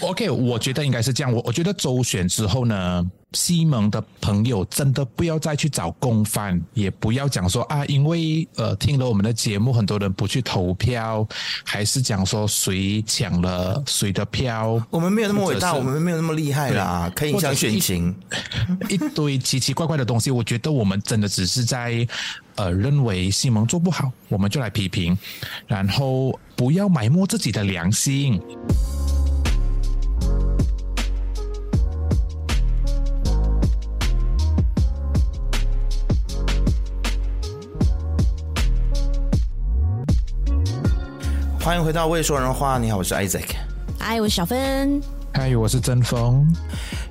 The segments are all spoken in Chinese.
OK，我觉得应该是这样。我我觉得周选之后呢，西蒙的朋友真的不要再去找共犯，也不要讲说啊，因为呃听了我们的节目，很多人不去投票，还是讲说谁抢了谁的票。我们没有那么伟大，我们没有那么厉害啦，可以影响选情。一堆奇奇怪怪的东西，我觉得我们真的只是在呃认为西蒙做不好，我们就来批评，然后不要埋没自己的良心。欢迎回到未说人话。你好，我是 Isaac。嗨，我是小芬。嗨，我是曾峰。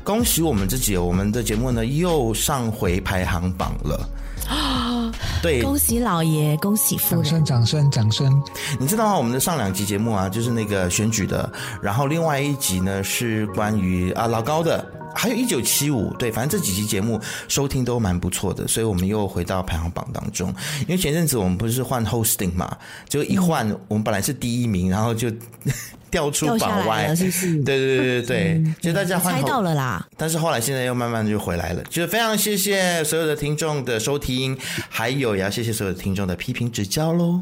恭喜我们自己，我们的节目呢又上回排行榜了。啊，对，恭喜老爷，恭喜夫人。掌声，掌声，掌声。你知道吗？我们的上两集节目啊，就是那个选举的，然后另外一集呢是关于啊老高的。还有一九七五，对，反正这几期节目收听都蛮不错的，所以我们又回到排行榜当中。因为前阵子我们不是换 hosting 嘛，就一换，我们本来是第一名，然后就 掉出榜外，是不是？对对对对对，就大家换猜到了啦。但是后来现在又慢慢就回来了，就是非常谢谢所有的听众的收听，还有也要谢谢所有的听众的批评指教喽。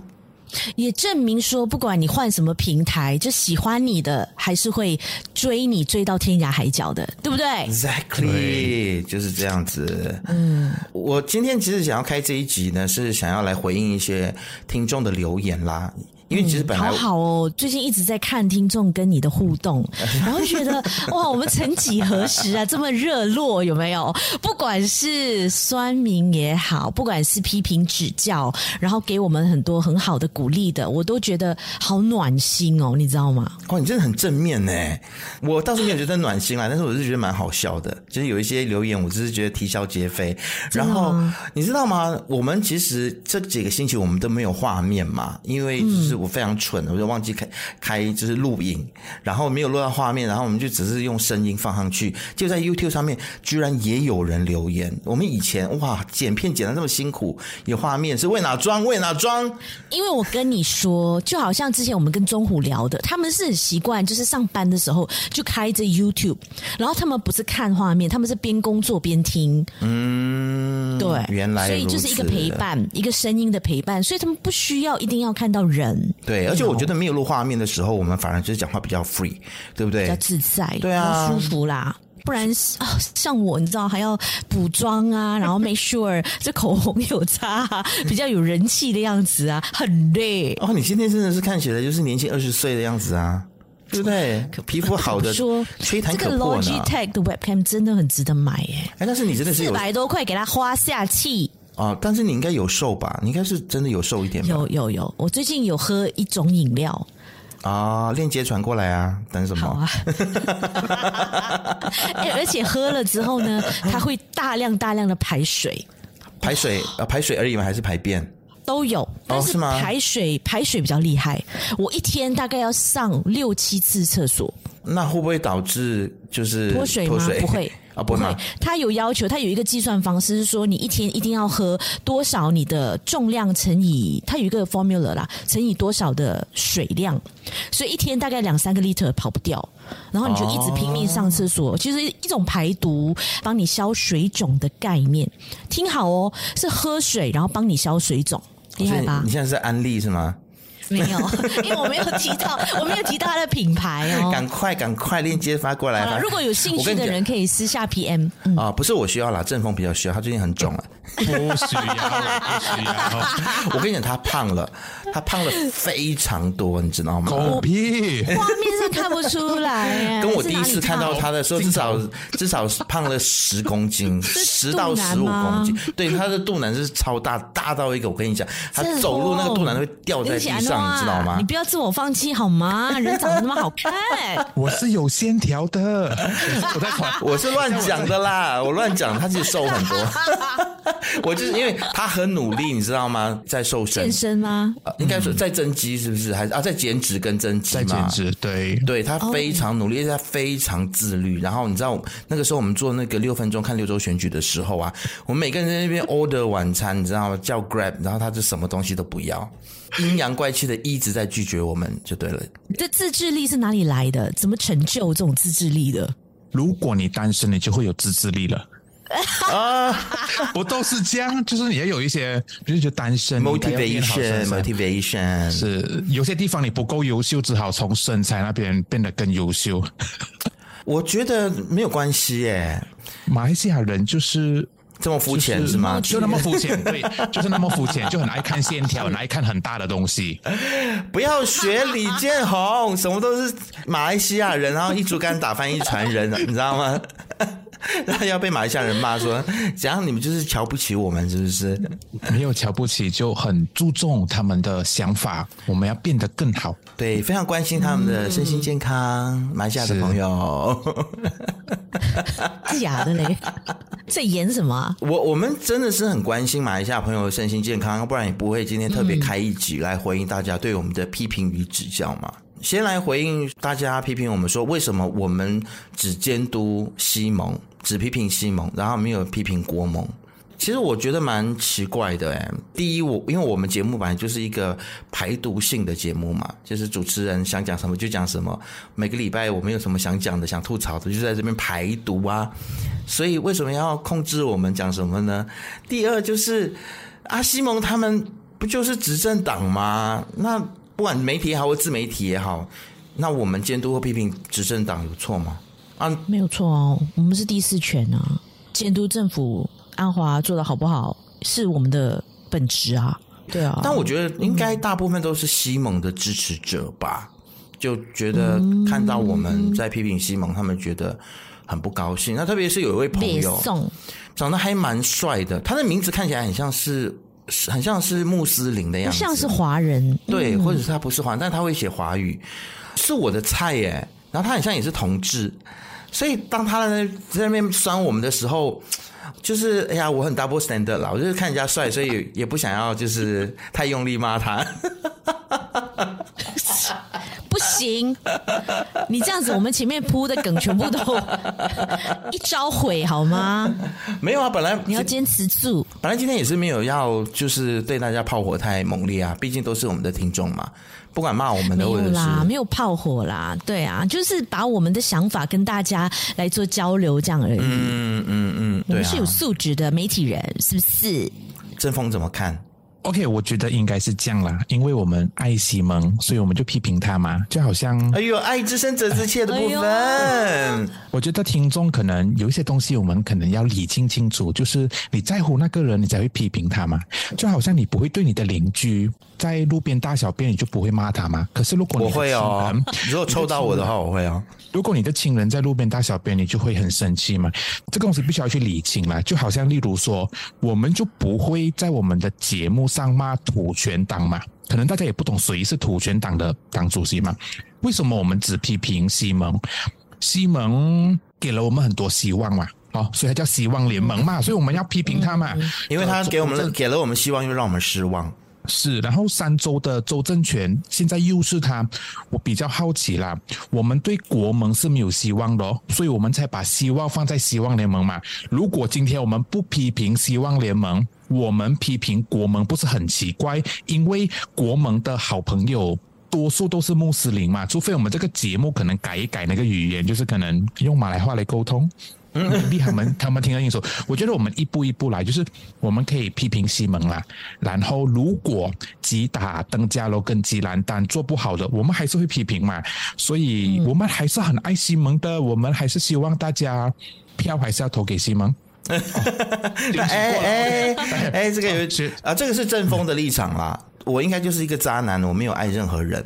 也证明说，不管你换什么平台，就喜欢你的还是会追你追到天涯海角的，对不对？Exactly，就是这样子。嗯，我今天其实想要开这一集呢，是想要来回应一些听众的留言啦。因为其实本来、嗯、好好哦，最近一直在看听众跟你的互动，然后觉得哇，我们曾几何时啊这么热络，有没有？不管是酸民也好，不管是批评指教，然后给我们很多很好的鼓励的，我都觉得好暖心哦，你知道吗？哦，你真的很正面呢。我倒是没有觉得暖心啦，但是我是觉得蛮好笑的。就是有一些留言，我只是觉得啼笑皆非。然后你知道吗？我们其实这几个星期我们都没有画面嘛，因为就是。我非常蠢，我就忘记开开就是录影，然后没有录到画面，然后我们就只是用声音放上去。就在 YouTube 上面，居然也有人留言。我们以前哇剪片剪的那么辛苦，有画面是为哪装？为哪装？因为我跟你说，就好像之前我们跟中虎聊的，他们是很习惯，就是上班的时候就开着 YouTube，然后他们不是看画面，他们是边工作边听。嗯，对，原来所以就是一个陪伴，一个声音的陪伴，所以他们不需要一定要看到人。对，而且我觉得没有录画面的时候，我们反而就是讲话比较 free，对不对？比较自在，对啊，舒服啦。不然啊，像我，你知道还要补妆啊，然后 make sure 这口红有擦，比较有人气的样子啊，很累。哦，你今天真的是看起来就是年轻二十岁的样子啊，对不对？可皮肤好的说吹弹可破呢。这个 Logitech 的 webcam 真的很值得买耶。哎，但是你真的是有四百多块给他花下去。啊！但是你应该有瘦吧？你应该是真的有瘦一点吧？有有有，我最近有喝一种饮料啊，链接传过来啊，等什么？而且喝了之后呢，它会大量大量的排水，排水啊，排水而已吗？还是排便？都有，但是排水、哦、排水比较厉害。我一天大概要上六七次厕所，那会不会导致就是脱水吗？不会。啊，不会，他有要求，他有一个计算方式，是说你一天一定要喝多少，你的重量乘以，他有一个 formula 啦，乘以多少的水量，所以一天大概两三个 liter 跑不掉，然后你就一直拼命上厕所，其实一种排毒、帮你消水肿的概念。听好哦，是喝水然后帮你消水肿，厉害吧？你现在是安利是吗？没有，因为我没有提到，我没有提到他的品牌哦。赶快，赶快，链接发过来。如果有兴趣的人，可以私下 PM。啊，不是我需要啦，正风比较需要，他最近很肿了。不需要，不需要。我跟你讲，他胖了，他胖了非常多，你知道吗？狗屁！画面上看不出来。跟我第一次看到他的时候，至少至少胖了十公斤，十到十五公斤。对，他的肚腩是超大，大到一个，我跟你讲，他走路那个肚腩会掉在地上。你知道吗？你不要自我放弃好吗？人长得那么好看，我是有线条的。我在我是乱讲的啦，我乱讲，他其实瘦很多。我就是因为他很努力，你知道吗？在瘦身，健身吗？呃、应该说在增肌，是不是？还是啊，在减脂跟增肌嘛？在减脂，对，对他非常努力，而且他非常自律。然后你知道，那个时候我们做那个六分钟看六周选举的时候啊，我们每个人在那边 order 晚餐，你知道吗？叫 Grab，然后他就什么东西都不要，阴阳怪气的一直在拒绝我们，就对了。这自制力是哪里来的？怎么成就这种自制力的？如果你单身，你就会有自制力了。啊，不都是这样？就是也有一些，比如就单身，motivation，motivation，是有些地方你不够优秀，只好从身材那边变得更优秀。我觉得没有关系耶，马来西亚人就是这么肤浅是吗？就那么肤浅，对，就是那么肤浅，就很爱看线条，很爱看很大的东西。不要学李建宏，什么都是马来西亚人，然后一竹竿打翻一船人，你知道吗？然后要被马来西亚人骂说，怎样你们就是瞧不起我们，是不是？没有瞧不起，就很注重他们的想法，我们要变得更好。对，非常关心他们的身心健康。马来西亚的朋友，是 假的嘞？在演什么？我我们真的是很关心马来西亚朋友的身心健康，不然也不会今天特别开一集来回应大家对我们的批评与指教嘛。先来回应大家批评我们说，为什么我们只监督西蒙，只批评西蒙，然后没有批评国盟？其实我觉得蛮奇怪的诶。第一，我因为我们节目本来就是一个排毒性的节目嘛，就是主持人想讲什么就讲什么。每个礼拜我们有什么想讲的、想吐槽的，就在这边排毒啊。所以为什么要控制我们讲什么呢？第二就是阿西蒙他们不就是执政党吗？那不管媒体也好，或自媒体也好，那我们监督或批评执政党有错吗？啊，没有错哦，我们是第四权啊，监督政府安华做的好不好是我们的本职啊，对啊。但我觉得应该大部分都是西蒙的支持者吧，嗯、就觉得看到我们在批评西蒙，他们觉得很不高兴。那特别是有一位朋友，长得还蛮帅的，他的名字看起来很像是。很像是穆斯林的样子，像是华人，对，或者是他不是华人，但他会写华语，是我的菜耶。然后他很像也是同志，所以当他在在那边酸我们的时候，就是哎呀，我很 double standard 啦，我就是看人家帅，所以也不想要就是太用力骂他。不行，你这样子，我们前面铺的梗全部都 一招毁，好吗？没有啊，本来你要坚持住。本来今天也是没有要，就是对大家炮火太猛烈啊，毕竟都是我们的听众嘛。不管骂我们的，没有啦，没有炮火啦，对啊，就是把我们的想法跟大家来做交流这样而已。嗯嗯嗯，对啊，我们是有素质的媒体人，是不是？正风怎么看？OK，我觉得应该是这样啦，因为我们爱西蒙，所以我们就批评他嘛，就好像哎呦，爱之深责之切的部分。哎、我觉得听众可能有一些东西，我们可能要理清清楚，就是你在乎那个人，你才会批评他嘛。就好像你不会对你的邻居在路边大小便，你就不会骂他嘛。可是如果你我会哦，如果抽到我的话，我会哦。如果你的亲人在路边大小便，你就会很生气嘛。这个东西必须要去理清嘛。就好像例如说，我们就不会在我们的节目上骂土权党嘛？可能大家也不懂谁是土权党的党主席嘛？为什么我们只批评西蒙？西蒙给了我们很多希望嘛？哦，所以他叫希望联盟嘛？所以我们要批评他嘛？因为他给我们了给了我们希望，又让我们失望。是，然后三州的州政权现在又是他，我比较好奇啦。我们对国盟是没有希望的哦，所以我们才把希望放在希望联盟嘛。如果今天我们不批评希望联盟，我们批评国盟不是很奇怪？因为国盟的好朋友多数都是穆斯林嘛，除非我们这个节目可能改一改那个语言，就是可能用马来话来沟通。嗯，逼他们，他们听得清楚。我觉得我们一步一步来，就是我们可以批评西蒙啦。然后，如果吉打登加罗跟吉兰丹做不好的，我们还是会批评嘛。所以，我们还是很爱西蒙的。我们还是希望大家票还是要投给西蒙。哎哎哎，这个有 啊，这个是正风的立场啦。我应该就是一个渣男，我没有爱任何人。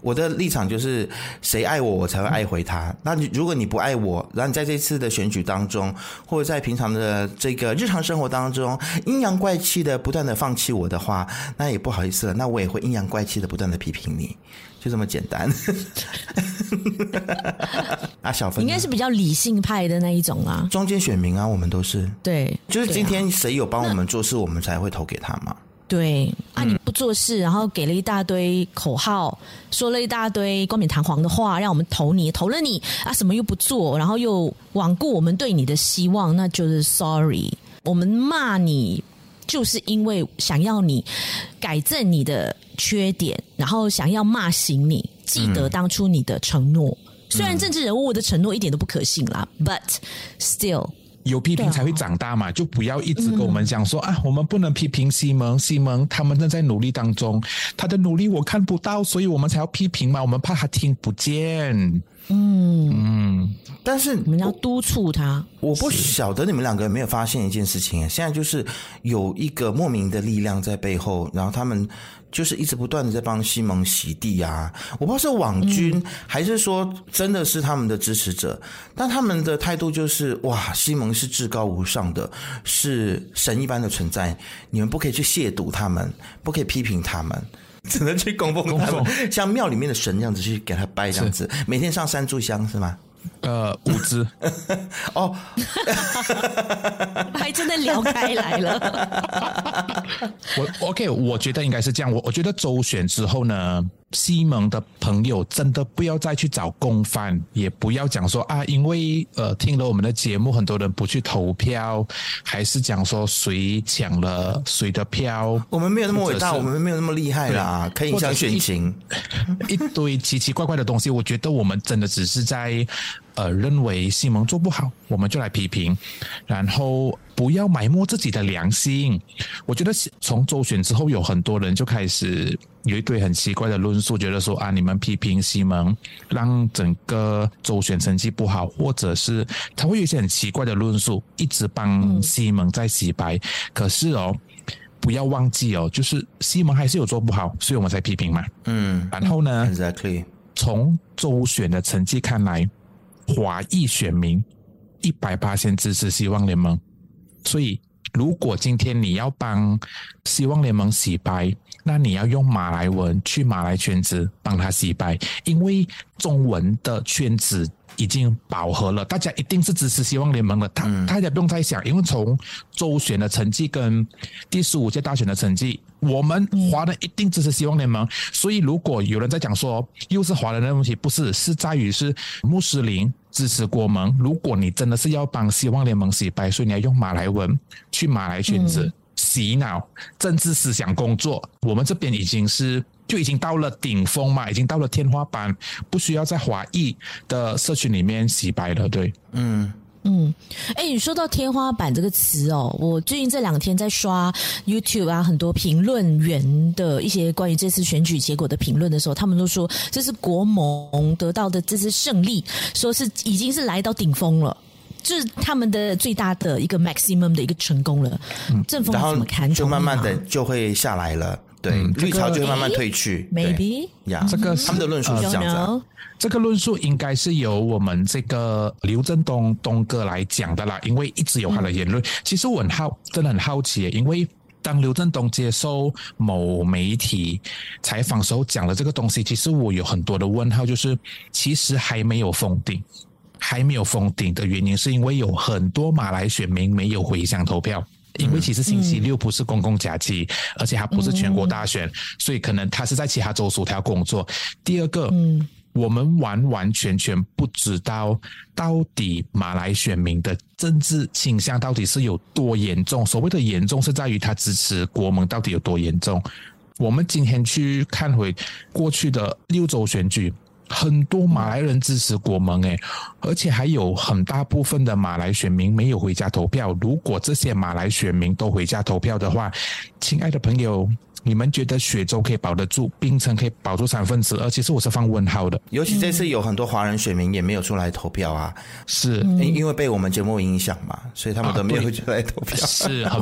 我的立场就是，谁爱我，我才会爱回他。那你如果你不爱我，然后你在这次的选举当中，或者在平常的这个日常生活当中，阴阳怪气的不断的放弃我的话，那也不好意思了，那我也会阴阳怪气的不断的批评你，就这么简单。啊，小芬，应该是比较理性派的那一种啊，中间选民啊，我们都是对，就是今天谁有帮我们做事，我们才会投给他嘛。对啊，你不做事，然后给了一大堆口号，说了一大堆冠冕堂皇的话，让我们投你，投了你啊，什么又不做，然后又罔顾我们对你的希望，那就是 sorry。我们骂你，就是因为想要你改正你的缺点，然后想要骂醒你，记得当初你的承诺。嗯、虽然政治人物的承诺一点都不可信啦，嗯，but still。有批评才会长大嘛，就不要一直跟我们讲说、嗯、啊，我们不能批评西蒙，西蒙他们正在努力当中，他的努力我看不到，所以我们才要批评嘛，我们怕他听不见。嗯嗯，但是你们要督促他。我不晓得你们两个有没有发现一件事情，现在就是有一个莫名的力量在背后，然后他们。就是一直不断的在帮西蒙洗地啊！我不知道是网军还是说真的是他们的支持者，嗯、但他们的态度就是哇，西蒙是至高无上的，是神一般的存在，你们不可以去亵渎他们，不可以批评他们，只能去供奉他们，像庙里面的神这样子去给他拜这样子，每天上三炷香是吗？呃，五只 哦，还真的聊开来了。我 OK，我觉得应该是这样。我我觉得周选之后呢，西蒙的朋友真的不要再去找共犯，也不要讲说啊，因为呃听了我们的节目，很多人不去投票，还是讲说谁抢了谁的票。我们没有那么伟大，我们没有那么厉害啦，可以影响选情。一堆奇奇怪怪的东西，我觉得我们真的只是在。呃，认为西蒙做不好，我们就来批评，然后不要埋没自己的良心。我觉得从周选之后，有很多人就开始有一堆很奇怪的论述，觉得说啊，你们批评西蒙，让整个周选成绩不好，或者是他会有一些很奇怪的论述，一直帮西蒙在洗白。嗯、可是哦，不要忘记哦，就是西蒙还是有做不好，所以我们才批评嘛。嗯，然后呢，Exactly，从周选的成绩看来。华裔选民一百八千支持希望联盟，所以如果今天你要帮希望联盟洗白，那你要用马来文去马来圈子帮他洗白，因为中文的圈子已经饱和了，大家一定是支持希望联盟的。他大家不用再想，因为从周选的成绩跟第十五届大选的成绩。我们华人一定支持希望联盟，所以如果有人在讲说又是华人的问题，不是，是在于是穆斯林支持国盟。如果你真的是要帮希望联盟洗白，所以你要用马来文去马来圈子洗脑政治思想工作，我们这边已经是就已经到了顶峰嘛，已经到了天花板，不需要在华裔的社群里面洗白了。对，嗯。嗯，哎，你说到天花板这个词哦，我最近这两天在刷 YouTube 啊，很多评论员的一些关于这次选举结果的评论的时候，他们都说这是国盟得到的这次胜利，说是已经是来到顶峰了，就是他们的最大的一个 maximum 的一个成功了。嗯，阵风怎么看？就慢慢的就会下来了。对，嗯、绿潮就会慢慢退去。Maybe 呀，这个他们的论述是这样子、啊。这个论述应该是由我们这个刘振东东哥来讲的啦，因为一直有他的言论。嗯、其实我很好，真的很好奇，因为当刘振东接受某媒体采访时候讲的这个东西，其实我有很多的问号，就是其实还没有封顶，还没有封顶的原因是因为有很多马来选民没有回乡投票。因为其实星期六不是公共假期，嗯、而且还不是全国大选，嗯、所以可能他是在其他州属他要工作。第二个，嗯，我们完完全全不知道到底马来选民的政治倾向到底是有多严重。所谓的严重是在于他支持国盟到底有多严重。我们今天去看回过去的六州选举。很多马来人支持国盟诶，而且还有很大部分的马来选民没有回家投票。如果这些马来选民都回家投票的话，亲爱的朋友。你们觉得雪州可以保得住，槟城可以保住三分之二？其实我是放问号的。尤其这次有很多华人选民也没有出来投票啊，是因为被我们节目影响嘛，所以他们都没有出来投票。啊、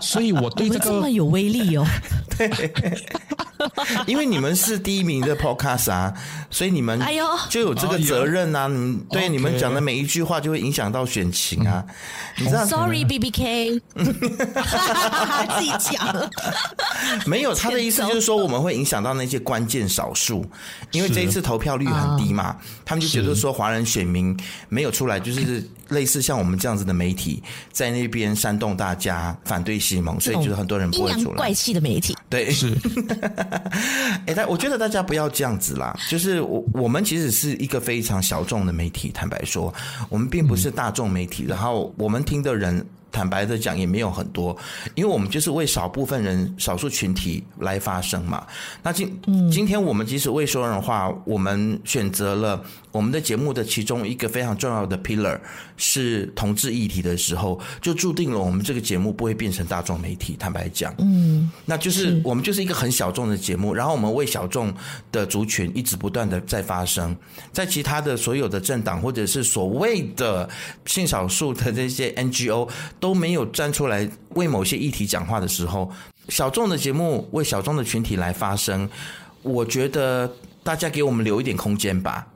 是。所以我对这个这么有威力哦。对，因为你们是第一名的 podcast 啊，所以你们哎呦就有这个责任啊。你们对你们讲的每一句话就会影响到选情啊。你知道？Sorry B B K，自己讲。没有，他的意思就是说我们会影响到那些关键少数，因为这一次投票率很低嘛，他们就觉得说华人选民没有出来，就是类似像我们这样子的媒体在那边煽动大家反对西蒙，所以就是很多人不会出来。怪气的媒体，对，是。哎，但我觉得大家不要这样子啦，就是我我们其实是一个非常小众的媒体，坦白说，我们并不是大众媒体，然后我们听的人。坦白的讲，也没有很多，因为我们就是为少部分人、少数群体来发声嘛。那今今天我们即使未说人话，我们选择了我们的节目的其中一个非常重要的 pillar 是同志议题的时候，就注定了我们这个节目不会变成大众媒体。坦白讲，嗯，那就是我们就是一个很小众的节目，然后我们为小众的族群一直不断的在发声，在其他的所有的政党或者是所谓的性少数的这些 NGO 都没有站出来为某些议题讲话的时候，小众的节目为小众的群体来发声，我觉得大家给我们留一点空间吧，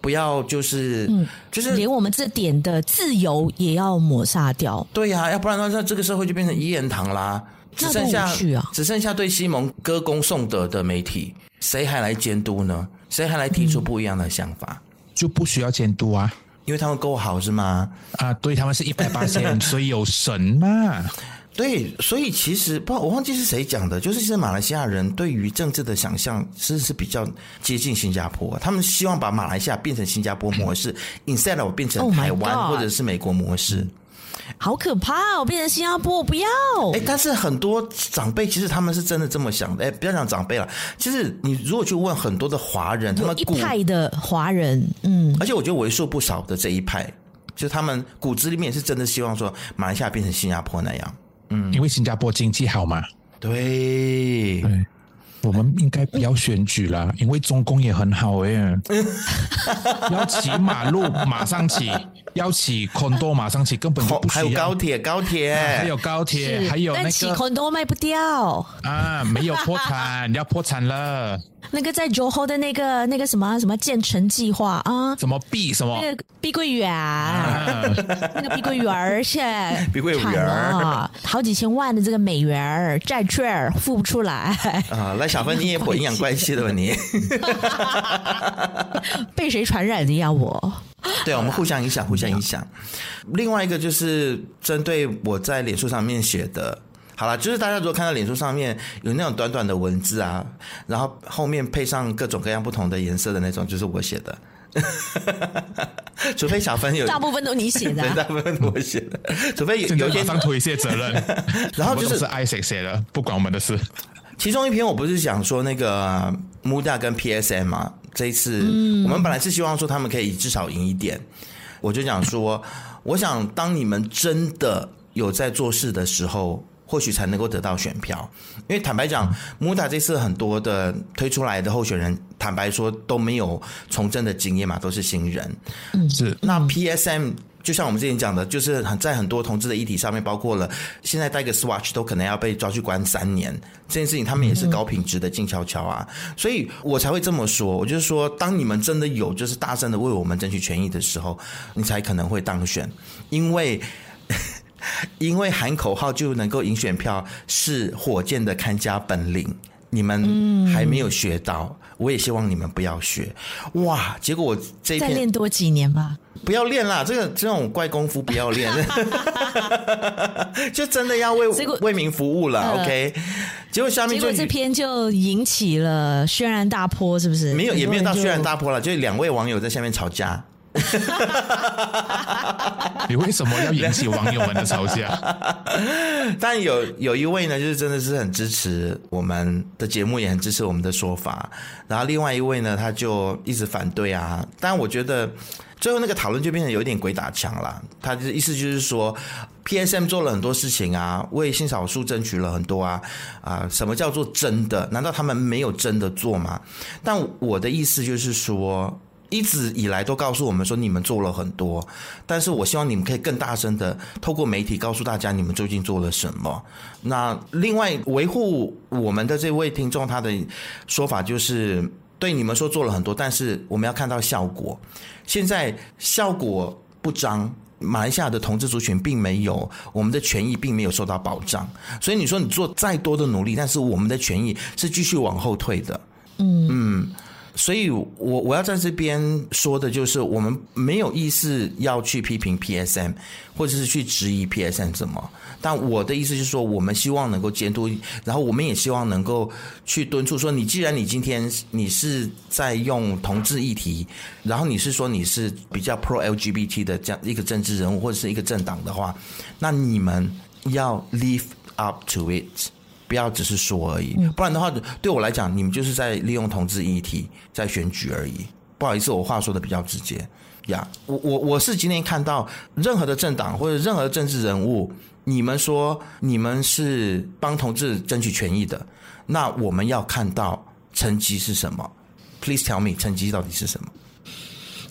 不要就是，嗯，就是连我们这点的自由也要抹杀掉。对呀，要不然的话，这个社会就变成一言堂啦，只剩下只剩下对西蒙歌功颂德的媒体，谁还来监督呢？谁还来提出不一样的想法？就不需要监督啊。因为他们够好是吗？啊，对，他们是一百八千，所以有神嘛。对，所以其实不，我忘记是谁讲的，就是其实马来西亚人对于政治的想象其实是比较接近新加坡，他们希望把马来西亚变成新加坡模式，instead of 变成台湾或者是美国模式。好可怕！哦变成新加坡，我不要。哎，但是很多长辈其实他们是真的这么想的。哎，不要讲长辈了，其实你如果去问很多的华人，他们一派的华人，嗯，而且我觉得为数不少的这一派，就他们骨子里面是真的希望说马来西亚变成新加坡那样。嗯，因为新加坡经济好嘛。对。对。我们应该不要选举了，因为中共也很好哎。要骑马路马上起，要起 condo 马上起，根本就不需要。还有高铁，高铁，还有高铁，还有那个。但起 condo 卖不掉啊，没有破产，你要破产了。那个在 Johor 的那个那个什么什么建成计划啊？什么碧什么？那个碧桂园，那个碧桂园现在 碧桂园好几千万的这个美元债券付不出来啊！那，小芬，你也有阴阳怪气的吧你？被谁传染的呀？我 对啊，我们互相影响，互相影响。另外一个就是针对我在脸书上面写的。好了，就是大家如果看到脸书上面有那种短短的文字啊，然后后面配上各种各样不同的颜色的那种，就是我写的。除非小芬有，大部分都你写的，啊，大部分都我写的。除非有有一天马上推卸责任，然后就是是 Isaac 写的，不管我们的事。其中一篇我不是讲说那个 MUDA 跟 PSM 嘛，这一次我们本来是希望说他们可以至少赢一点，我就讲说，我想当你们真的有在做事的时候。或许才能够得到选票，因为坦白讲，MUDA 这次很多的推出来的候选人，坦白说都没有从政的经验嘛，都是新人。嗯，是。那 PSM 就像我们之前讲的，就是很在很多同志的议题上面，包括了现在戴个 Swatch 都可能要被抓去关三年这件事情，他们也是高品质的静悄悄啊，所以我才会这么说。我就是说，当你们真的有就是大声的为我们争取权益的时候，你才可能会当选，因为。因为喊口号就能够赢选票是火箭的看家本领，你们还没有学到，我也希望你们不要学。哇！结果我这一再练多几年吧，不要练啦，这个这种怪功夫不要练，就真的要为为民服务了。呃、OK，结果下面就这篇就引起了轩然大波，是不是？没有，也没有到轩然大波了，就两位网友在下面吵架。你为什么要引起网友们的嘲笑？但有有一位呢，就是真的是很支持我们的节目，也很支持我们的说法。然后另外一位呢，他就一直反对啊。但我觉得最后那个讨论就变成有点鬼打墙了。他的意思就是说，PSM 做了很多事情啊，为性少数争取了很多啊啊，什么叫做真的？难道他们没有真的做吗？但我的意思就是说。一直以来都告诉我们说你们做了很多，但是我希望你们可以更大声的透过媒体告诉大家你们究竟做了什么。那另外维护我们的这位听众他的说法就是，对你们说做了很多，但是我们要看到效果。现在效果不彰，马来西亚的同志族群并没有，我们的权益并没有受到保障。所以你说你做再多的努力，但是我们的权益是继续往后退的。嗯嗯。所以我，我要在这边说的就是，我们没有意思要去批评 PSM，或者是去质疑 PSM 什么。但我的意思就是说，我们希望能够监督，然后我们也希望能够去敦促说，你既然你今天你是在用同志议题，然后你是说你是比较 pro LGBT 的这样一个政治人物或者是一个政党的话，那你们要 live up to it。不要只是说而已，不然的话，对我来讲，你们就是在利用同志议题在选举而已。不好意思，我话说的比较直接呀。Yeah, 我我我是今天看到任何的政党或者任何的政治人物，你们说你们是帮同志争取权益的，那我们要看到成绩是什么？Please tell me，成绩到底是什么？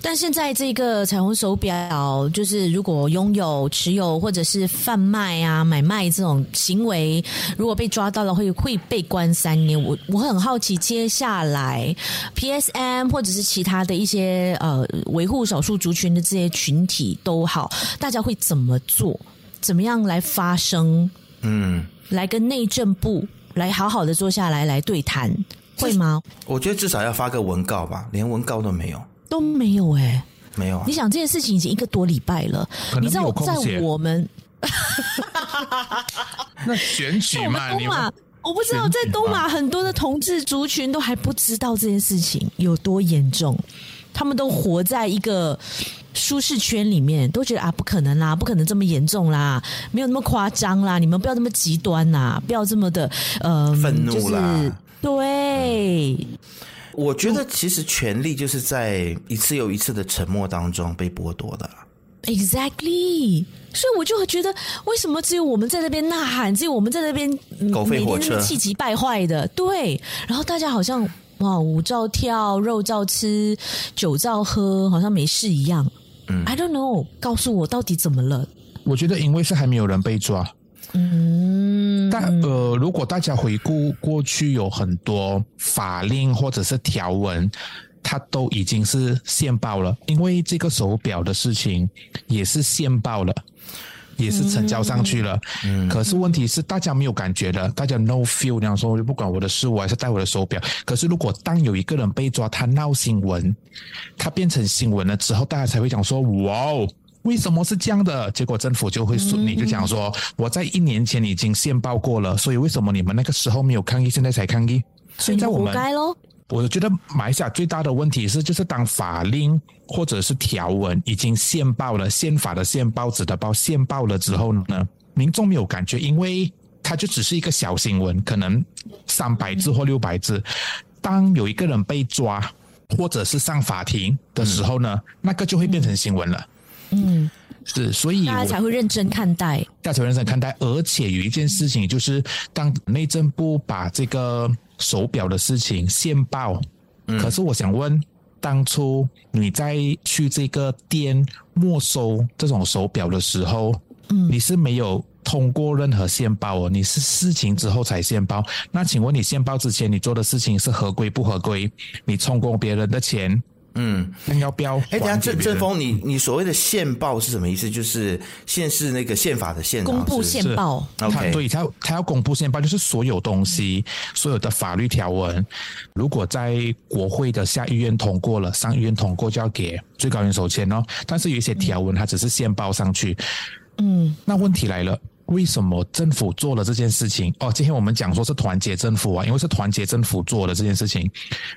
但现在这个彩虹手表，就是如果拥有、持有或者是贩卖啊、买卖这种行为，如果被抓到了，会会被关三年。我我很好奇，接下来 PSM 或者是其他的一些呃维护少数族群的这些群体都好，大家会怎么做？怎么样来发声？嗯，来跟内政部来好好的坐下来来对谈，会吗？我觉得至少要发个文告吧，连文告都没有。都没有哎、欸，没有。你想这件事情已经一个多礼拜了，你知道在我们 那选举嘛，东马，我不知道在东马很多的同志族群都还不知道这件事情有多严重，他们都活在一个舒适圈里面，都觉得啊不可能啦，不可能这么严重啦，没有那么夸张啦，你们不要这么极端啦，不要这么的呃愤怒啦，就是、对。嗯我觉得其实权力就是在一次又一次的沉默当中被剥夺的。Exactly，所以我就会觉得，为什么只有我们在那边呐喊，只有我们在那边狗吠火车，气急败坏的？对，然后大家好像哇，舞照跳，肉照吃，酒照喝，好像没事一样。嗯，I don't know，告诉我到底怎么了？我觉得因为是还没有人被抓。嗯，但呃，如果大家回顾过去，有很多法令或者是条文，它都已经是宪报了。因为这个手表的事情也是宪报了，也是成交上去了。嗯，可是问题是大家没有感觉的，大家 no feel，那样说我就不管我的事，我还是戴我的手表。可是如果当有一个人被抓，他闹新闻，他变成新闻了之后，大家才会讲说，哇哦。为什么是这样的？结果政府就会说，你就讲说，我在一年前已经宪报过了，所以为什么你们那个时候没有抗议，现在才抗议？现在我们，我觉得马来西亚最大的问题是，就是当法令或者是条文已经宪报了，宪法的宪报纸的报宪报了之后呢，民众没有感觉，因为它就只是一个小新闻，可能三百字或六百字。当有一个人被抓或者是上法庭的时候呢，嗯、那个就会变成新闻了。嗯，是，所以大家才会认真看待，大家才会认真看待。而且有一件事情，就是当内政部把这个手表的事情宪报，嗯，可是我想问，当初你在去这个店没收这种手表的时候，嗯，你是没有通过任何宪报哦，你是事情之后才宪报。那请问你宪报之前，你做的事情是合规不合规？你充公别人的钱？嗯，那要标。哎，等下，郑郑峰，你你所谓的宪报是什么意思？就是宪是那个宪法的宪，公布宪报。OK，对，他他要公布宪报，就是所有东西，所有的法律条文，如果在国会的下议院通过了，上议院通过就要给最高元首签哦。但是有一些条文，它只是宪报上去。嗯，那问题来了，为什么政府做了这件事情？哦，今天我们讲说是团结政府啊，因为是团结政府做的这件事情。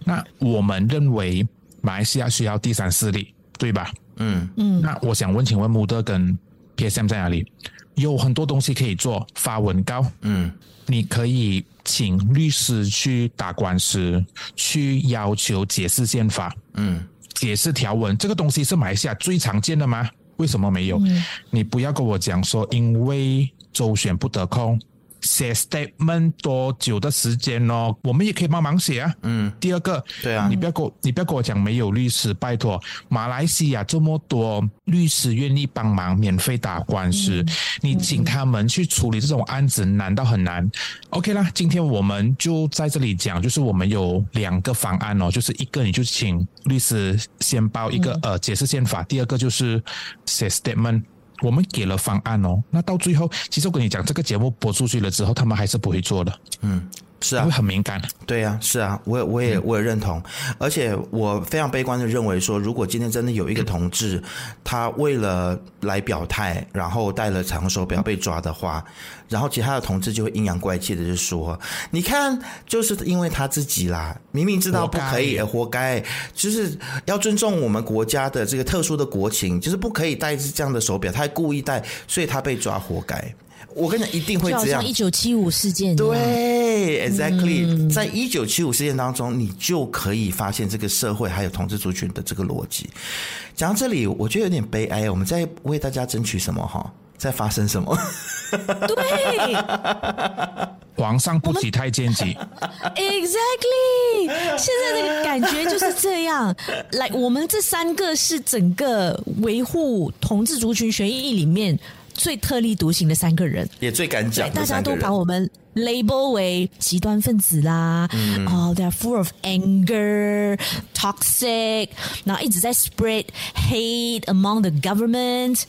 那我们认为。马来西亚需要第三势力，对吧？嗯嗯。那我想问，请问穆德跟 PSM 在哪里？有很多东西可以做，发文告。嗯，你可以请律师去打官司，去要求解释宪法。嗯，解释条文，这个东西是马来西亚最常见的吗？为什么没有？嗯、你不要跟我讲说，因为周旋不得空。写 statement 多久的时间哦？我们也可以帮忙写啊。嗯，第二个，对啊，你不要跟我，你不要跟我讲没有律师，拜托，马来西亚这么多律师愿意帮忙免费打官司，嗯、你请他们去处理这种案子，难道很难？OK 啦，今天我们就在这里讲，就是我们有两个方案哦，就是一个你就请律师先报一个、嗯、呃解释宪法，第二个就是写 statement。我们给了方案哦，那到最后，其实我跟你讲，这个节目播出去了之后，他们还是不会做的。嗯。是啊，会很敏感。对呀、啊，是啊，我也我也我也认同，而且我非常悲观的认为说，如果今天真的有一个同志，他为了来表态，然后戴了彩虹手表被抓的话，然后其他的同志就会阴阳怪气的就说：“你看，就是因为他自己啦，明明知道不可以，活该，就是要尊重我们国家的这个特殊的国情，就是不可以戴这样的手表，他还故意戴，所以他被抓，活该。”我跟你讲，一定会这样。一九七五事件。对，exactly，嗯，在一九七五事件当中，你就可以发现这个社会还有同志族群的这个逻辑。讲到这里，我觉得有点悲哀。我们在为大家争取什么？哈，在发生什么？对，皇上不急太监急。Exactly，现在的感觉就是这样。来，我们这三个是整个维护同志族群权益里面。最特立独行的三个人，也最敢讲，大家都把我们 label 为极端分子啦。嗯、哦，they are full of anger, toxic，然后一直在 spread hate among the government。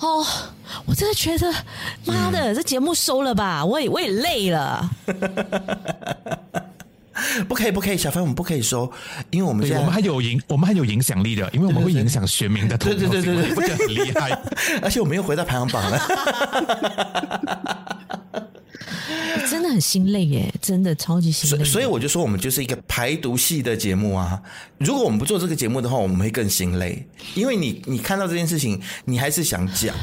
哦，我真的觉得，妈的，嗯、这节目收了吧，我也我也累了。不可以，不可以，小芬，我们不可以说，因为我们现在我们还有影，我们还有影响力的，因为我们会影响选民的 投票，对对对对对，不觉得很厉害？而且我们又回到排行榜了，真的很心累耶，真的超级心累。所以我就说，我们就是一个排毒系的节目啊。如果我们不做这个节目的话，我们会更心累，因为你你看到这件事情，你还是想讲。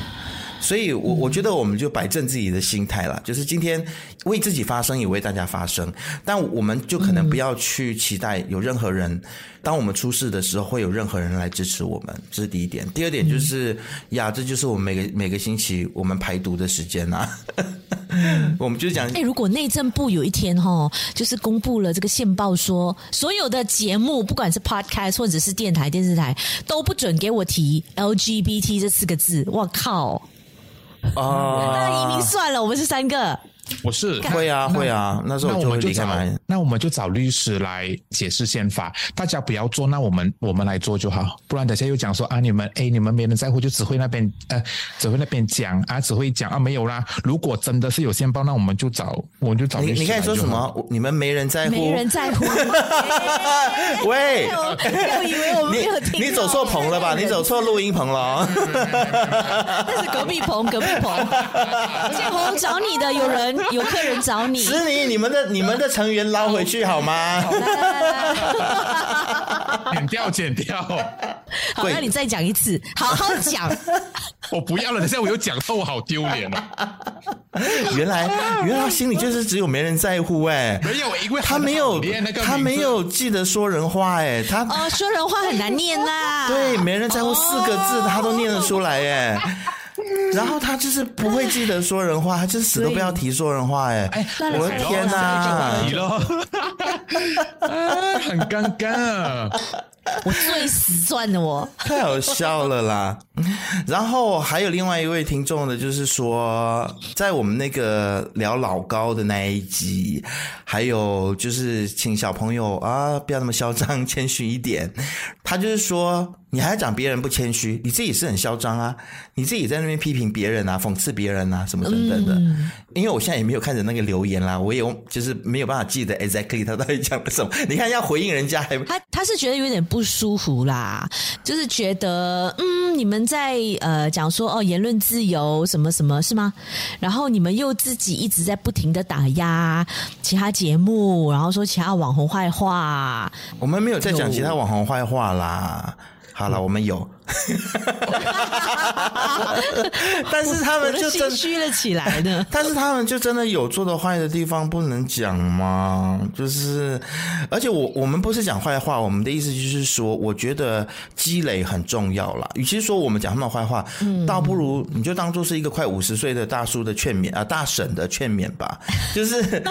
所以我，我我觉得我们就摆正自己的心态了，就是今天为自己发声，也为大家发声。但我们就可能不要去期待有任何人，当我们出事的时候，会有任何人来支持我们。这是第一点。第二点就是，呀，这就是我们每个每个星期我们排毒的时间呐。我们就讲，哎，如果内政部有一天哈，就是公布了这个线报，说所有的节目，不管是 podcast 或者是电台、电视台，都不准给我提 LGBT 这四个字。我靠！哦，那移民算了，我们是三个。我是会啊会啊，那时候我就会离开嘛。那我们就找律师来解释宪法，大家不要做，那我们我们来做就好。不然等下又讲说啊，你们哎，你们没人在乎，就只会那边呃，只会那边讲啊，只会讲啊，没有啦。如果真的是有线报，那我们就找，我们就找律师。你你刚才说什么？你们没人在乎？没人在乎。喂，我以为我们没有听。你走错棚了吧？你走错录音棚了。那是隔壁棚，隔壁棚。建宏找你的有人。有客人找你，是你，你们的你们的成员捞回去好吗？剪掉，剪掉。好，那你再讲一次，好好讲。我不要了，等下我又讲错，我好丢脸啊！原来，原来他心里就是只有没人在乎哎，没有，因为他没有，他没有记得说人话哎，他哦，说人话很难念呐。对，没人在乎四个字，他都念得出来哎。然后他就是不会记得说人话，他就死都不要提说人话哎！哎，我的天哪！很尴尬。我最死算了，我太好笑了啦。然后还有另外一位听众的，就是说在我们那个聊老高的那一集，还有就是请小朋友啊不要那么嚣张，谦虚一点。他就是说。你还要讲别人不谦虚，你自己是很嚣张啊！你自己在那边批评别人啊，讽刺别人啊，什么等等的。嗯、因为我现在也没有看着那个留言啦，我也就是没有办法记得 exactly 他到底讲了什么。你看要回应人家还，还他他是觉得有点不舒服啦，就是觉得嗯，你们在呃讲说哦言论自由什么什么是吗？然后你们又自己一直在不停的打压其他节目，然后说其他网红坏话。我们没有在讲其他网红坏话啦。好了，我们有。但是他们就真虚了起来的。但是他们就真的有做的坏的地方不能讲吗？就是，而且我我们不是讲坏话，我们的意思就是说，我觉得积累很重要啦。与其说我们讲他们坏话，嗯，倒不如你就当做是一个快五十岁的大叔的劝勉啊，大婶的劝勉吧。就是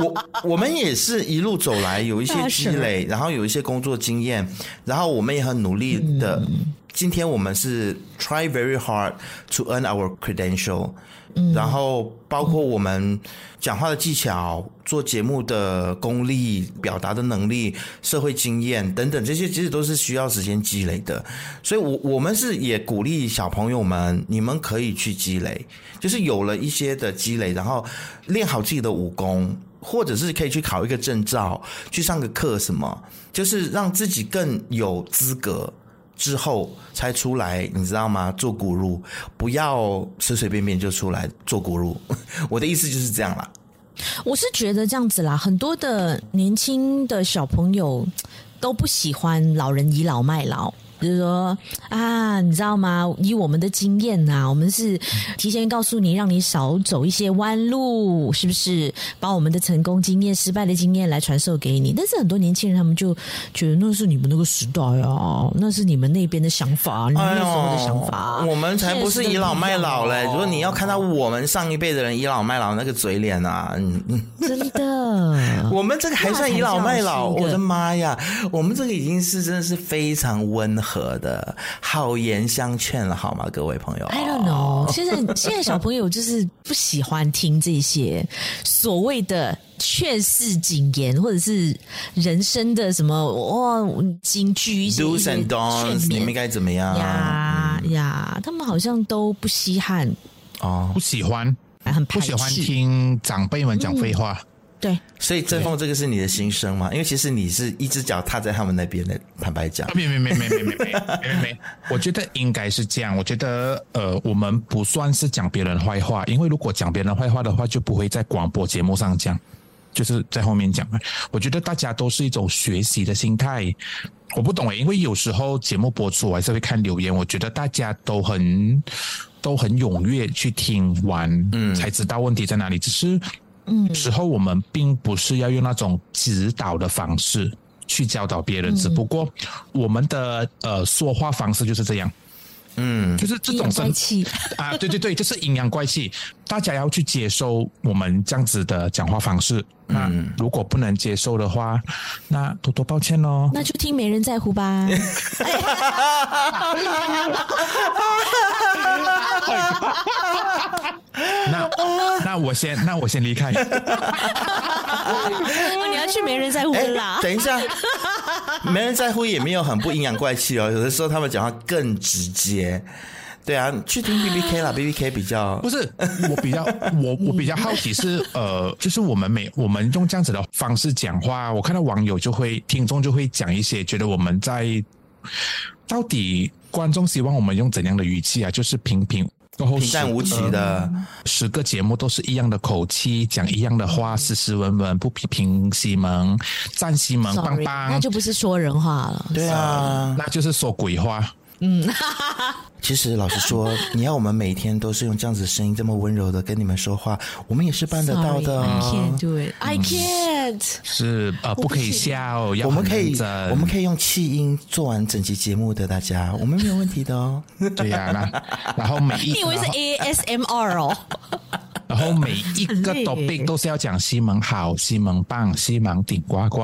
我我们也是一路走来有一些积累，然后有一些工作经验，然后我们也很努力的。嗯今天我们是 try very hard to earn our credential，嗯，然后包括我们讲话的技巧、做节目的功力、表达的能力、社会经验等等，这些其实都是需要时间积累的。所以我，我我们是也鼓励小朋友们，你们可以去积累，就是有了一些的积累，然后练好自己的武功，或者是可以去考一个证照，去上个课，什么，就是让自己更有资格。之后才出来，你知道吗？做古入，不要随随便便就出来做古入。我的意思就是这样啦。我是觉得这样子啦，很多的年轻的小朋友都不喜欢老人倚老卖老。就是说啊，你知道吗？以我们的经验呐，我们是提前告诉你，让你少走一些弯路，是不是？把我们的成功经验、失败的经验来传授给你。但是很多年轻人他们就觉得那是你们那个时代啊，那是你们那边的想法，你们那时候的想法。哎、我们才不是倚老卖老嘞！如果你要看到我们上一辈的人倚老卖老那个嘴脸啊，嗯嗯，真的，我们这个还算倚老卖老？我的妈呀，我们这个已经是真的是非常温和。和的好言相劝了，好吗，各位朋友？I don't know。现在现在小朋友就是不喜欢听这些所谓的劝世警言，或者是人生的什么哇金句，Do's and don'ts，你们应该怎么样呀呀？他们好像都不稀罕哦，不喜欢，很不喜欢听长辈们讲废话。嗯对，所以振凤这个是你的心声吗？因为其实你是一只脚踏在他们那边的，坦白讲。没没没没没没没没没，我觉得应该是这样。我觉得呃，我们不算是讲别人坏话，因为如果讲别人坏话的话，就不会在广播节目上讲，就是在后面讲。我觉得大家都是一种学习的心态。我不懂诶，因为有时候节目播出，我还是会看留言。我觉得大家都很都很踊跃去听完，嗯，才知道问题在哪里。只是。嗯，时候我们并不是要用那种指导的方式去教导别人，嗯、只不过我们的呃说话方式就是这样，嗯，就是这种生气。啊，对对对，就是阴阳怪气，大家要去接受我们这样子的讲话方式。那如果不能接受的话，那多多抱歉喽。那就听没人在乎吧。那那我先那我先离开。你要去没人在乎啦。等一下，没人在乎也没有很不阴阳怪气哦。有的时候他们讲话更直接。对啊，去听 B B K 啦，B B K 比较不是我比较我我比较好奇是呃，就是我们每我们用这样子的方式讲话，我看到网友就会听众就会讲一些，觉得我们在到底观众希望我们用怎样的语气啊？就是平平。平淡无奇的、呃、十个节目都是一样的口气，讲一样的话，斯斯文文，不批评西蒙，赞西蒙棒棒，那就不是说人话了。对啊，那就是说鬼话。嗯，其实老实说，你要我们每天都是用这样子的声音这么温柔的跟你们说话，我们也是办得到的。I can't do it. I can't. 是呃，不可以笑，我们可以我们可以用气音做完整集节目的，大家我们没有问题的哦。对呀、然后每一你以为是 ASMR 哦，然后每一个 topic 都是要讲西蒙好，西蒙棒，西蒙顶呱呱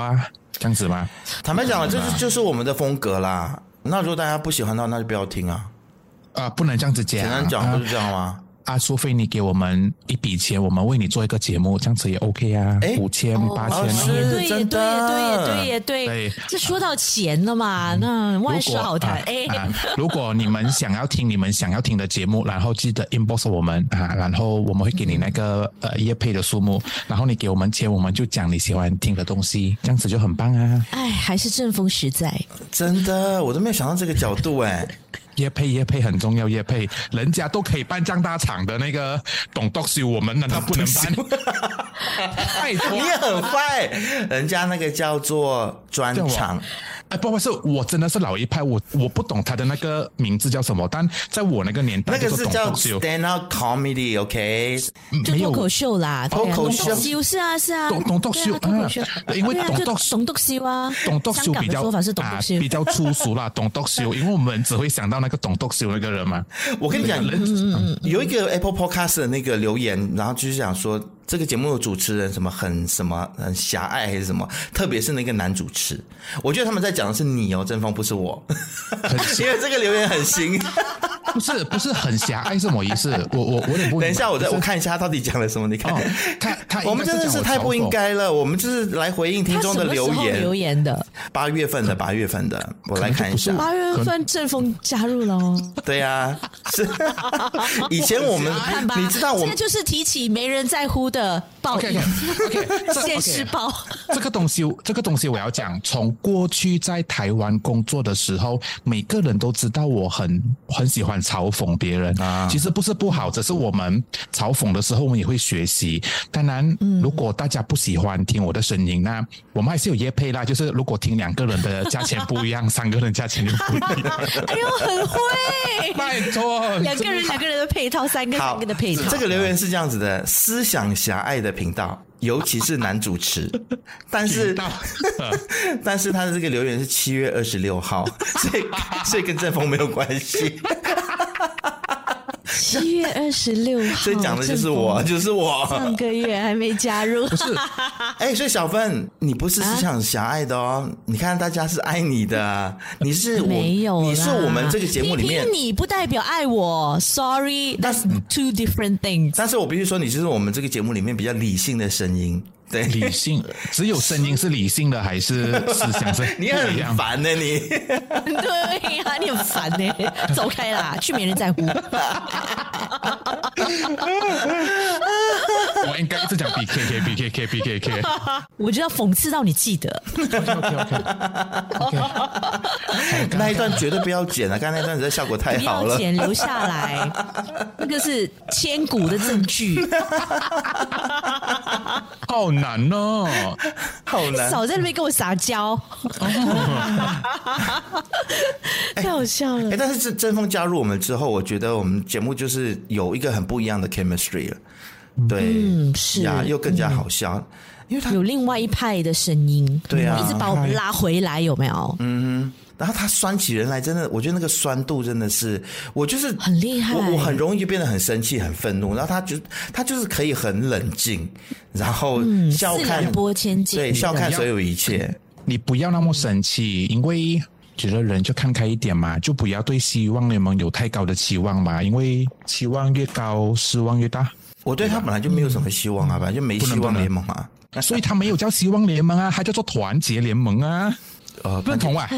这样子吗？坦白讲了，这是就是我们的风格啦。那如果大家不喜欢的话，那就不要听啊！啊，不能这样子讲。简单讲不是这样吗？啊啊，除非你给我们一笔钱，我们为你做一个节目，这样子也 OK 啊，五千八千，对也对也对也对也对，这说到钱了嘛，那万事好谈。哎，如果你们想要听你们想要听的节目，然后记得 inbox 我们啊，然后我们会给你那个呃业配的数目，然后你给我们钱，我们就讲你喜欢听的东西，这样子就很棒啊。哎，还是正风实在，真的，我都没有想到这个角度哎。业配叶配很重要，叶配。人家都可以办这样大厂的那个董董秀，我们难道不能办？你也很坏，人家那个叫做专场，哎，不不是，我真的是老一派，我我不懂他的那个名字叫什么，但在我那个年代，那个是叫 stand up comedy，OK，就脱口秀啦，脱口秀。是啊是啊，栋栋笃秀啊，因为栋笃栋笃秀啊，栋笃秀比较说法是栋笃秀，比较粗俗啦，栋笃秀，因为我们只会想到那个栋笃秀那个人嘛。我跟你讲，有一个 Apple Podcast 的那个留言，然后就是想说。这个节目的主持人什么很什么很狭隘还是什么？特别是那个男主持，我觉得他们在讲的是你哦，正方不是我，因为这个留言很新，不是不是很狭隘是什么意思？我我我等一下，我再我看一下他到底讲了什么？你看，他他 我们真的是太不应该了，我们就是来回应听众的留言。留言的，八月份的八月份的，我来看一下，八月份正风加入了哦，对呀，是。以前我们你知道我们就是提起没人在乎的。OK OK 现世报这个东西，这个东西我要讲。从过去在台湾工作的时候，每个人都知道我很很喜欢嘲讽别人啊。其实不是不好，只是我们嘲讽的时候，我们也会学习。当然，如果大家不喜欢听我的声音，那我们还是有业配啦。就是如果听两个人的价钱不一样，三个人价钱就不一样。哎呦，很会，拜托，两个人两个人的配套，三个三个的配套。这个留言是这样子的：思想。狭隘的频道，尤其是男主持，但是，但是他的这个留言是七月二十六号，所以所以跟正风没有关系。七月二十六号，所以讲的就是我，就是我。上个月还没加入，不是？哎，所以小芬，你不是思想狭隘的哦。你看大家是爱你的，你是没有，你是我们这个节目里面，你不代表爱我。Sorry，that's two different things。但是我必须说，你就是我们这个节目里面比较理性的声音。对，理性，只有声音是理性的，还是思想是？你很烦呢，你。对呀，你很烦呢，走开啦，去没人在乎。我应该一直讲 B K K B K K B K K。我就要讽刺到你记得。那一段绝对不要剪了，刚才那段实在效果太好了。不要剪，留下来，那个是千古的证据。好难哦，好难！少在那边跟我撒娇，太好笑了。哎，但是这正风加入我们之后，我觉得我们节目就是有一个很不一样的 chemistry 了。对，嗯，是呀，又更加好笑，因为他有另外一派的声音，对啊，一直把我们拉回来，有没有？嗯。然后他酸起人来，真的，我觉得那个酸度真的是，我就是很厉害。我我很容易就变得很生气、很愤怒。然后他就他就是可以很冷静，然后笑看波千金，对，笑看所有一切。你不要那么生气，因为觉得人就看开一点嘛，就不要对希望联盟有太高的期望嘛，因为期望越高，失望越大。我对他本来就没有什么希望啊，反正就没希望联盟啊，所以他没有叫希望联盟啊，他叫做团结联盟啊。呃，认同啊。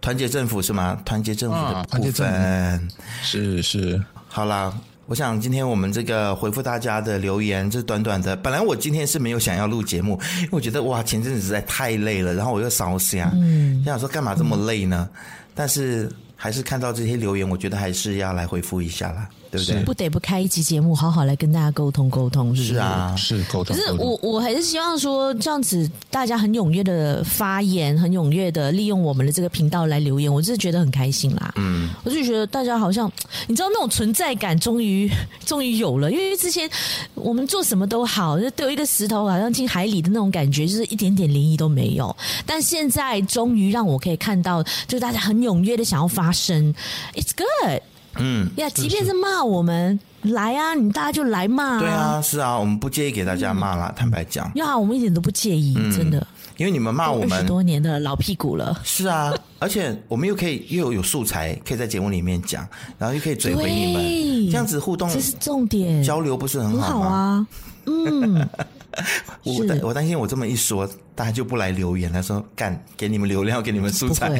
团结政府是吗？团结政府的部分、啊、是是。好啦，我想今天我们这个回复大家的留言，这短短的。本来我今天是没有想要录节目，因为我觉得哇，前阵子实在太累了，然后我又烧香，嗯，想说干嘛这么累呢？嗯、但是还是看到这些留言，我觉得还是要来回复一下啦。对不对？不得不开一集节目，好好来跟大家沟通沟通，是不是？是啊，是沟通。可是我我还是希望说，这样子大家很踊跃的发言，很踊跃的利用我们的这个频道来留言，我真是觉得很开心啦。嗯，我就觉得大家好像，你知道那种存在感终于 终于有了，因为之前我们做什么都好，就丢一个石头好像进海里的那种感觉，就是一点点涟漪都没有。但现在终于让我可以看到，就大家很踊跃的想要发声，It's good。嗯呀，即便是骂我们，来啊，你大家就来骂。对啊，是啊，我们不介意给大家骂啦，坦白讲。呀，我们一点都不介意，真的。因为你们骂我们二十多年的老屁股了。是啊，而且我们又可以又有素材，可以在节目里面讲，然后又可以追回你们，这样子互动，这是重点，交流不是很好吗？好啊，嗯。我担我担心我这么一说，大家就不来留言了，说干给你们流量，给你们素材。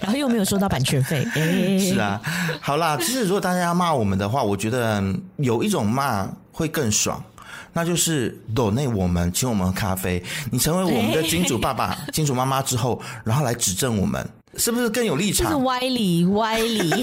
然后又没有收到版权费。欸、是啊，好啦，其实如果大家要骂我们的话，我觉得有一种骂会更爽，那就是 donate 我们，请我们喝咖啡，你成为我们的金主爸爸、金主妈妈之后，然后来指正我们。是不是更有立场？就是歪理，歪理。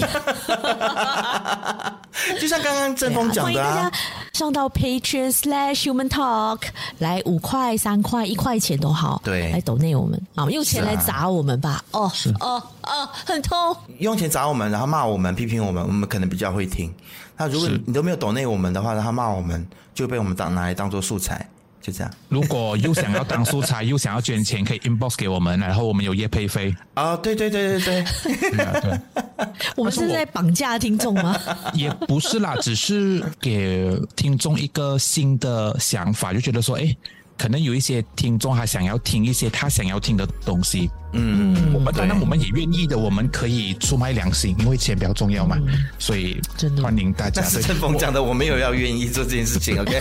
就像刚刚正峰讲的啊，欢迎大家上到 Patreon slash Human Talk 来五块、三块、一块钱都好，对，来抖内我们啊，用钱来砸我们吧。哦，哦，哦，很痛。用钱砸我们，然后骂我们、批评我们，我们可能比较会听。那如果你都没有抖内我们的话，然后骂我们，就被我们当拿来当做素材。就这样。如果又想要当素材，又想要捐钱，可以 inbox 给我们，然后我们有叶配费。啊，对对对对对，对。我们是在绑架听众吗？也不是啦，只是给听众一个新的想法，就觉得说，哎。可能有一些听众还想要听一些他想要听的东西，嗯，我们当然我们也愿意的，我们可以出卖良心，因为钱比较重要嘛，嗯、所以真的欢迎大家。但是陈峰讲的，我没有要愿意做这件事情，OK？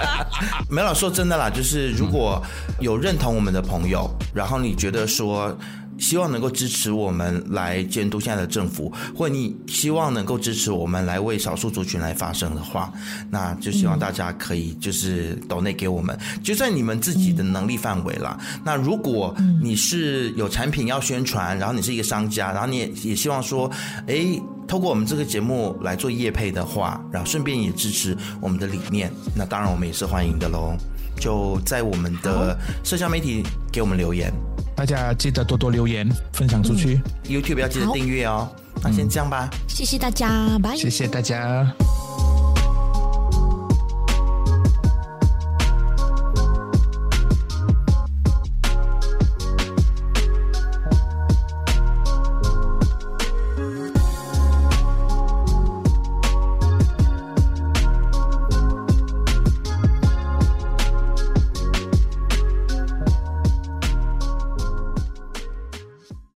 没有说真的啦，就是如果有认同我们的朋友，然后你觉得说。希望能够支持我们来监督现在的政府，或者你希望能够支持我们来为少数族群来发声的话，那就希望大家可以就是抖内给我们，就在你们自己的能力范围啦。那如果你是有产品要宣传，然后你是一个商家，然后你也也希望说，诶，透过我们这个节目来做业配的话，然后顺便也支持我们的理念，那当然我们也是欢迎的喽。就在我们的社交媒体给我们留言。大家记得多多留言，分享出去。YouTube 要记得订阅哦。那先这样吧，谢谢大家，拜。谢谢大家。